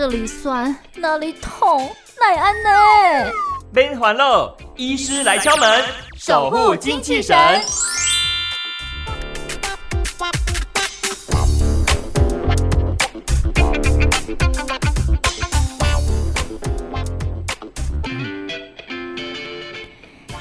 这里酸，那里痛，奈安呢？免烦恼，医师来敲门，守护精气神。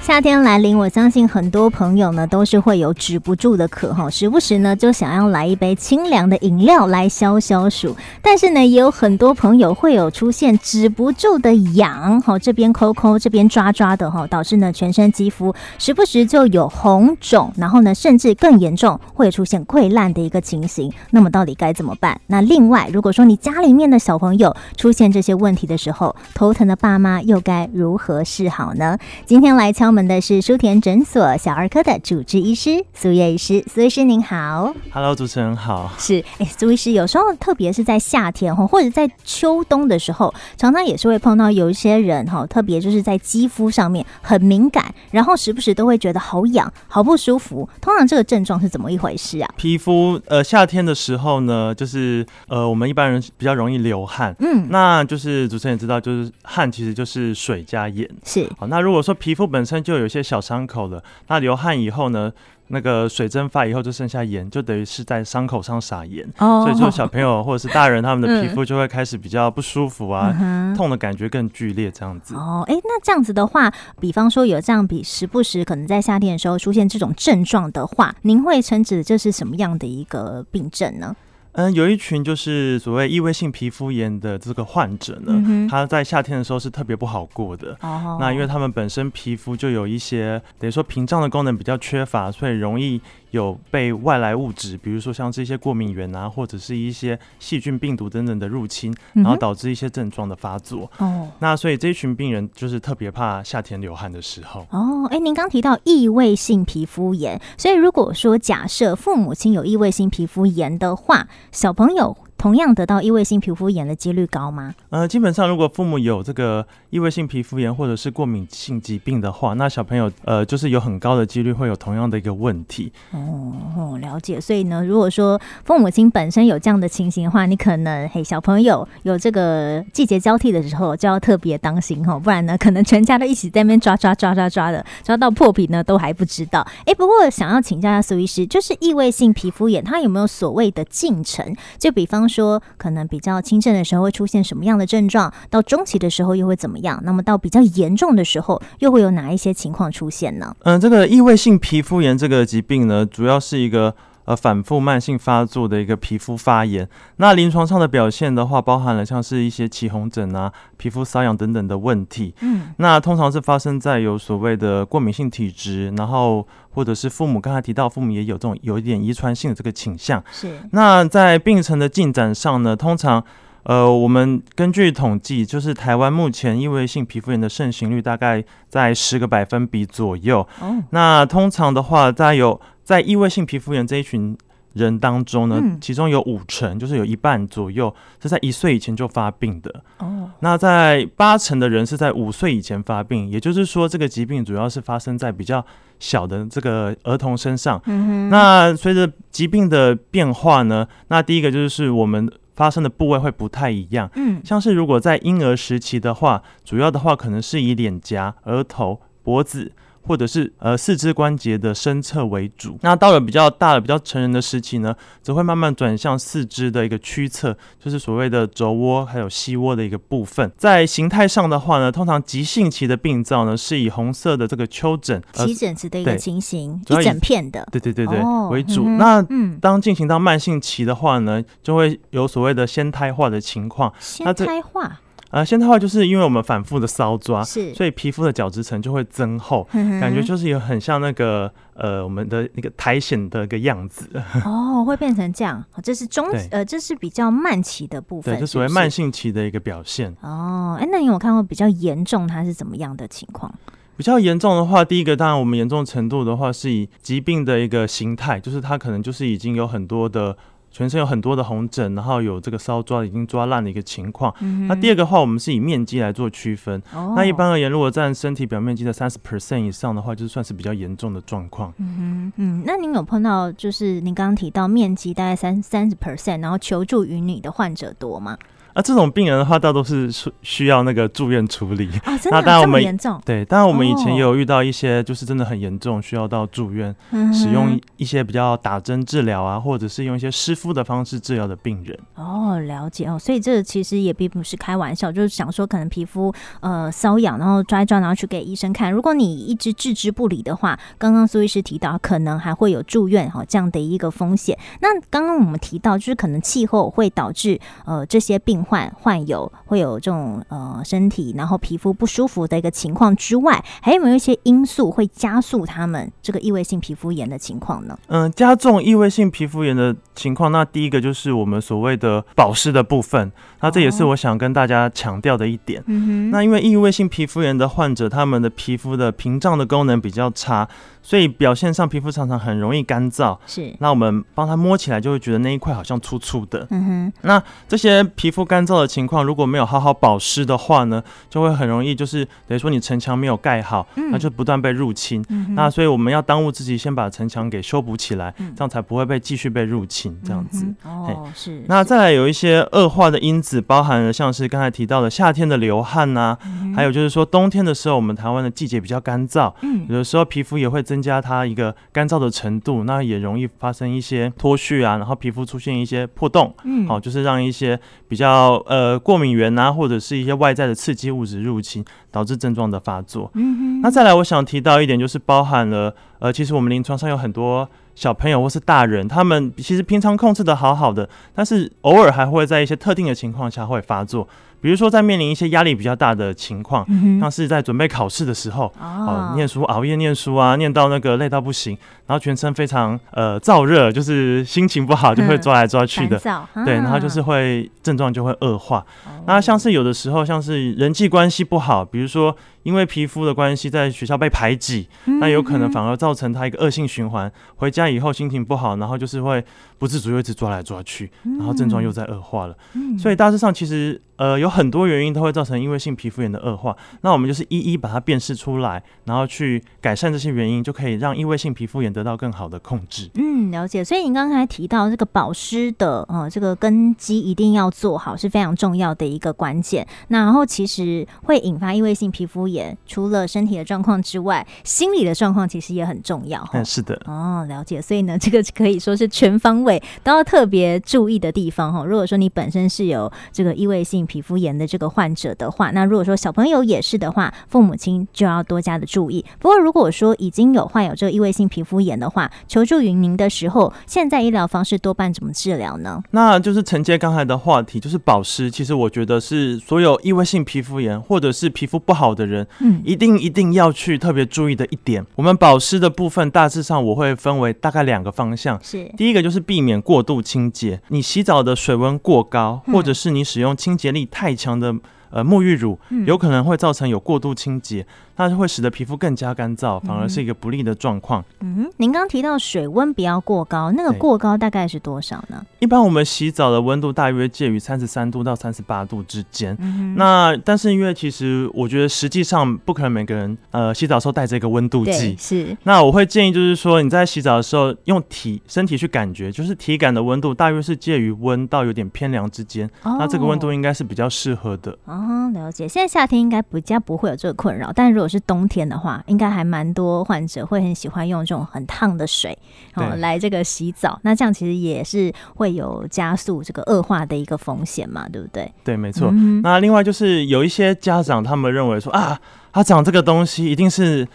夏天来临，我相信很多朋友呢都是会有止不住的渴哈，时不时呢就想要来一杯清凉的饮料来消消暑。但是呢，也有很多朋友会有出现止不住的痒哈，这边抠抠，这边抓抓的哈，导致呢全身肌肤时不时就有红肿，然后呢甚至更严重会出现溃烂的一个情形。那么到底该怎么办？那另外，如果说你家里面的小朋友出现这些问题的时候，头疼的爸妈又该如何是好呢？今天来敲门。的是舒田诊所小儿科的主治医师苏叶医师，苏医师您好，Hello，主持人好，是哎，苏医师有时候特别是在夏天哈，或者在秋冬的时候，常常也是会碰到有一些人哈，特别就是在肌肤上面很敏感，然后时不时都会觉得好痒、好不舒服。通常这个症状是怎么一回事啊？皮肤呃，夏天的时候呢，就是呃，我们一般人比较容易流汗，嗯，那就是主持人也知道，就是汗其实就是水加盐，是好。那如果说皮肤本身就有一些小伤口了，那流汗以后呢，那个水蒸发以后就剩下盐，就等于是在伤口上撒盐，哦，所以就小朋友或者是大人他们的皮肤就会开始比较不舒服啊，嗯、痛的感觉更剧烈这样子。哦，哎，那这样子的话，比方说有这样比时不时可能在夏天的时候出现这种症状的话，您会称指这是什么样的一个病症呢？嗯，有一群就是所谓异位性皮肤炎的这个患者呢，嗯、他在夏天的时候是特别不好过的。哦，那因为他们本身皮肤就有一些等于说屏障的功能比较缺乏，所以容易。有被外来物质，比如说像这些过敏源啊，或者是一些细菌、病毒等等的入侵，然后导致一些症状的发作。哦，那所以这一群病人就是特别怕夏天流汗的时候。哦，哎，您刚提到异位性皮肤炎，所以如果说假设父母亲有异位性皮肤炎的话，小朋友。同样得到异位性皮肤炎的几率高吗？呃，基本上如果父母有这个异位性皮肤炎或者是过敏性疾病的话，那小朋友呃就是有很高的几率会有同样的一个问题。哦，哦，了解。所以呢，如果说父母亲本身有这样的情形的话，你可能嘿小朋友有这个季节交替的时候就要特别当心哦，不然呢可能全家都一起在那边抓抓抓抓抓的，抓到破皮呢都还不知道。哎，不过想要请教一下苏医师，就是异位性皮肤炎它有没有所谓的进程？就比方。说可能比较轻症的时候会出现什么样的症状，到中期的时候又会怎么样？那么到比较严重的时候又会有哪一些情况出现呢？嗯、这个异位性皮肤炎这个疾病呢，主要是一个。呃，反复慢性发作的一个皮肤发炎，那临床上的表现的话，包含了像是一些起红疹啊、皮肤瘙痒等等的问题。嗯，那通常是发生在有所谓的过敏性体质，然后或者是父母刚才提到，父母也有这种有一点遗传性的这个倾向。是。那在病程的进展上呢，通常，呃，我们根据统计，就是台湾目前异位性皮肤炎的盛行率大概在十个百分比左右。哦。那通常的话，大概有。在异位性皮肤炎这一群人当中呢，嗯、其中有五成，就是有一半左右是在一岁以前就发病的。哦，那在八成的人是在五岁以前发病，也就是说，这个疾病主要是发生在比较小的这个儿童身上。嗯哼，那随着疾病的变化呢，那第一个就是我们发生的部位会不太一样。嗯，像是如果在婴儿时期的话，主要的话可能是以脸颊、额头、脖子。或者是呃四肢关节的伸侧为主，那到了比较大的、比较成人的时期呢，则会慢慢转向四肢的一个屈侧，就是所谓的肘窝还有膝窝的一个部分。在形态上的话呢，通常急性期的病灶呢，是以红色的这个丘疹、起疹子的一个情形，一整片的，对对对对、哦、为主。嗯、那当进行到慢性期的话呢，就会有所谓的先胎化的情况。先胎化。呃，先胎化就是因为我们反复的搔抓，是，所以皮肤的角质层就会增厚，嗯，感觉就是有很像那个呃我们的那个苔藓的一个样子。哦，会变成这样，这是中呃这是比较慢期的部分，对，就所谓慢性期的一个表现。哦，哎，那你有看过比较严重它是怎么样的情况？比较严重的话，第一个当然我们严重程度的话是以疾病的一个形态，就是它可能就是已经有很多的。全身有很多的红疹，然后有这个烧抓已经抓烂的一个情况。嗯、那第二个话，我们是以面积来做区分。哦、那一般而言，如果占身体表面积的三十 percent 以上的话，就算是比较严重的状况。嗯嗯，那您有碰到就是您刚刚提到面积大概三三十 percent，然后求助于你的患者多吗？那这种病人的话，大多是需要那个住院处理。啊，真的这么严重？对，当然我们以前也有遇到一些，就是真的很严重，需要到住院，使用一些比较打针治疗啊，或者是用一些湿敷的方式治疗的病人。哦，了解哦。所以这其实也并不是开玩笑，就是想说可能皮肤呃瘙痒，然后抓一抓，然后去给医生看。如果你一直置之不理的话，刚刚苏医师提到，可能还会有住院哈这样的一个风险。那刚刚我们提到，就是可能气候会导致呃这些病患患有会有这种呃身体然后皮肤不舒服的一个情况之外，还有没有一些因素会加速他们这个异位性皮肤炎的情况呢？嗯，加重异位性皮肤炎的情况，那第一个就是我们所谓的保湿的部分，那这也是我想跟大家强调的一点。嗯哼，那因为异位性皮肤炎的患者，他们的皮肤的屏障的功能比较差。所以表现上，皮肤常常很容易干燥。是，那我们帮他摸起来，就会觉得那一块好像粗粗的。嗯哼。那这些皮肤干燥的情况，如果没有好好保湿的话呢，就会很容易就是等于说你城墙没有盖好，那就不断被入侵。嗯。那所以我们要当务之急，先把城墙给修补起来，这样才不会被继续被入侵。这样子。哦，是。那再来有一些恶化的因子，包含了像是刚才提到的夏天的流汗呐，还有就是说冬天的时候，我们台湾的季节比较干燥，嗯，有的时候皮肤也会。增加它一个干燥的程度，那也容易发生一些脱屑啊，然后皮肤出现一些破洞，嗯，好，就是让一些比较呃过敏源啊，或者是一些外在的刺激物质入侵，导致症状的发作。嗯哼，那再来，我想提到一点，就是包含了呃，其实我们临床上有很多小朋友或是大人，他们其实平常控制的好好的，但是偶尔还会在一些特定的情况下会发作。比如说，在面临一些压力比较大的情况，像是在准备考试的时候，哦，念书熬夜念书啊，念到那个累到不行，然后全身非常呃燥热，就是心情不好就会抓来抓去的，对，然后就是会症状就会恶化。那像是有的时候，像是人际关系不好，比如说因为皮肤的关系在学校被排挤，那有可能反而造成他一个恶性循环。回家以后心情不好，然后就是会不自主又一直抓来抓去，然后症状又在恶化了。所以大致上其实呃有。很多原因都会造成异位性皮肤炎的恶化，那我们就是一一把它辨识出来，然后去改善这些原因，就可以让异位性皮肤炎得到更好的控制。嗯，了解。所以您刚才提到这个保湿的呃这个根基一定要做好，是非常重要的一个关键。那然后其实会引发异位性皮肤炎，除了身体的状况之外，心理的状况其实也很重要。嗯，是的。哦，了解。所以呢，这个可以说是全方位都要特别注意的地方哈。如果说你本身是有这个异位性皮肤炎的这个患者的话，那如果说小朋友也是的话，父母亲就要多加的注意。不过，如果说已经有患有这个异位性皮肤炎的话，求助于您的时候，现在医疗方式多半怎么治疗呢？那就是承接刚才的话题，就是保湿。其实我觉得是所有异位性皮肤炎或者是皮肤不好的人，嗯，一定一定要去特别注意的一点。我们保湿的部分大致上我会分为大概两个方向，是第一个就是避免过度清洁，你洗澡的水温过高，或者是你使用清洁力太强的。呃，沐浴乳有可能会造成有过度清洁。那就会使得皮肤更加干燥，反而是一个不利的状况。嗯哼，您刚提到水温不要过高，那个过高大概是多少呢？一般我们洗澡的温度大约介于三十三度到三十八度之间。嗯，那但是因为其实我觉得实际上不可能每个人呃洗澡的时候带着一个温度计。是。那我会建议就是说你在洗澡的时候用体身体去感觉，就是体感的温度大约是介于温到有点偏凉之间。哦。那这个温度应该是比较适合的。哦，了解。现在夏天应该比较不会有这个困扰，但如果是冬天的话，应该还蛮多患者会很喜欢用这种很烫的水哦来这个洗澡。那这样其实也是会有加速这个恶化的一个风险嘛，对不对？对，没错。嗯、那另外就是有一些家长他们认为说啊，他长这个东西一定是。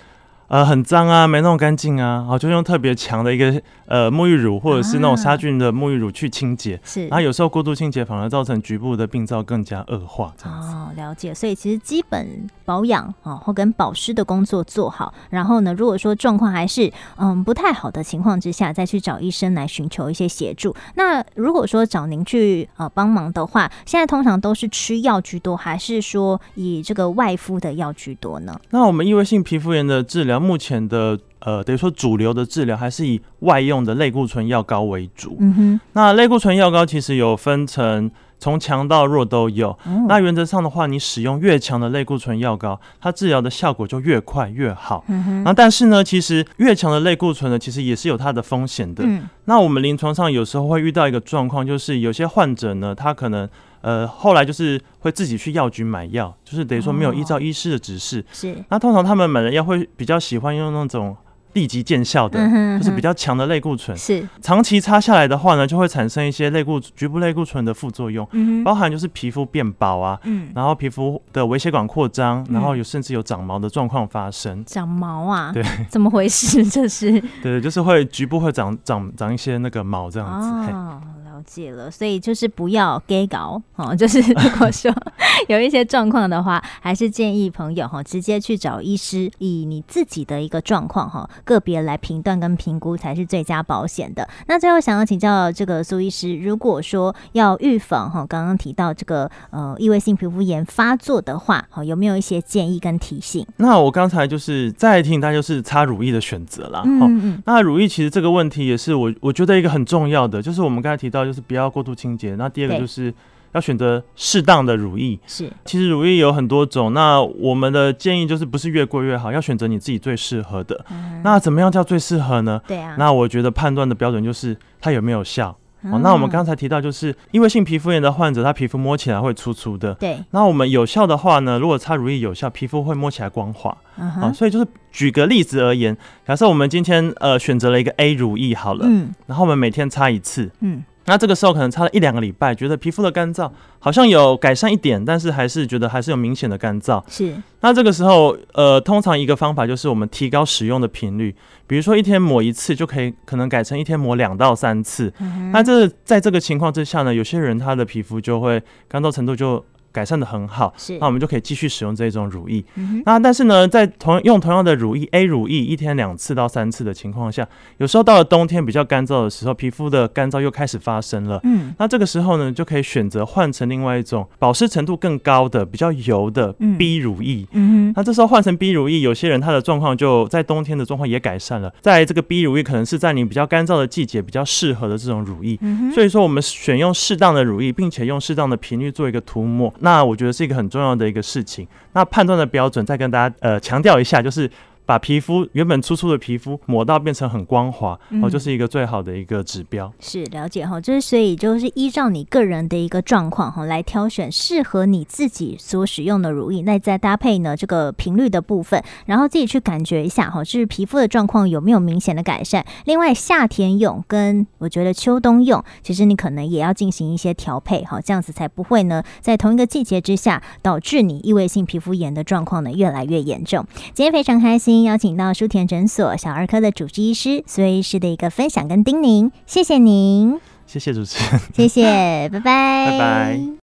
呃，很脏啊，没弄干净啊，然后就用特别强的一个呃沐浴乳或者是那种杀菌的沐浴乳去清洁，是、啊，然后有时候过度清洁反而造成局部的病灶更加恶化，这样子。哦，了解。所以其实基本保养啊，或跟保湿的工作做好，然后呢，如果说状况还是嗯不太好的情况之下，再去找医生来寻求一些协助。那如果说找您去呃帮忙的话，现在通常都是吃药居多，还是说以这个外敷的药居多呢？那我们异位性皮肤炎的治疗。目前的呃，等于说主流的治疗还是以外用的类固醇药膏为主。嗯哼，那类固醇药膏其实有分成从强到弱都有。嗯、那原则上的话，你使用越强的类固醇药膏，它治疗的效果就越快越好。嗯哼。那但是呢，其实越强的类固醇呢，其实也是有它的风险的。嗯。那我们临床上有时候会遇到一个状况，就是有些患者呢，他可能呃后来就是会自己去药局买药，就是等于说没有依照医师的指示。是、哦。那通常他们买的药会比较喜欢用那种。立即见效的，就是比较强的类固醇。是长期擦下来的话呢，就会产生一些类固局部类固醇的副作用，包含就是皮肤变薄啊，然后皮肤的微血管扩张，然后有甚至有长毛的状况发生。长毛啊？对，怎么回事？这是？对，就是会局部会长长长一些那个毛这样子。解了，所以就是不要给搞哦。就是 如果说 有一些状况的话，还是建议朋友哈直接去找医师，以你自己的一个状况哈个别来评断跟评估才是最佳保险的。那最后想要请教这个苏医师，如果说要预防哈刚刚提到这个呃异位性皮肤炎发作的话，好有没有一些建议跟提醒？那我刚才就是再提醒大家，就是擦乳液的选择啦。嗯嗯。那乳液其实这个问题也是我我觉得一个很重要的，就是我们刚才提到就是。就是不要过度清洁。那第二个就是要选择适当的乳液。是，其实乳液有很多种。那我们的建议就是不是越贵越好，要选择你自己最适合的。嗯、那怎么样叫最适合呢？对啊。那我觉得判断的标准就是它有没有效。嗯、哦，那我们刚才提到就是因为性皮肤炎的患者，他皮肤摸起来会粗粗的。对。那我们有效的话呢，如果擦乳液有效，皮肤会摸起来光滑。嗯哼。哦、所以就是举个例子而言，假设我们今天呃选择了一个 A 乳液好了，嗯，然后我们每天擦一次，嗯。那这个时候可能擦了一两个礼拜，觉得皮肤的干燥好像有改善一点，但是还是觉得还是有明显的干燥。是。那这个时候，呃，通常一个方法就是我们提高使用的频率，比如说一天抹一次就可以，可能改成一天抹两到三次。嗯。那这在这个情况之下呢，有些人他的皮肤就会干燥程度就。改善的很好，是，那我们就可以继续使用这种乳液。嗯、那但是呢，在同用同样的乳液 A 乳液一天两次到三次的情况下，有时候到了冬天比较干燥的时候，皮肤的干燥又开始发生了。嗯，那这个时候呢，就可以选择换成另外一种保湿程度更高的、比较油的 B 乳液。嗯，那这时候换成 B 乳液，有些人他的状况就在冬天的状况也改善了。在这个 B 乳液可能是在你比较干燥的季节比较适合的这种乳液。嗯，所以说我们选用适当的乳液，并且用适当的频率做一个涂抹。那我觉得是一个很重要的一个事情。那判断的标准，再跟大家呃强调一下，就是。把皮肤原本粗粗的皮肤抹到变成很光滑，嗯、哦，就是一个最好的一个指标。是了解哈，就是所以就是依照你个人的一个状况哈，来挑选适合你自己所使用的乳液，那再搭配呢这个频率的部分，然后自己去感觉一下哈，就是皮肤的状况有没有明显的改善。另外夏天用跟我觉得秋冬用，其实你可能也要进行一些调配哈，这样子才不会呢在同一个季节之下导致你异位性皮肤炎的状况呢越来越严重。今天非常开心。邀请到舒田诊所小儿科的主治医师苏医师的一个分享跟叮咛，谢谢您，谢谢主持人，谢谢，拜拜，拜拜。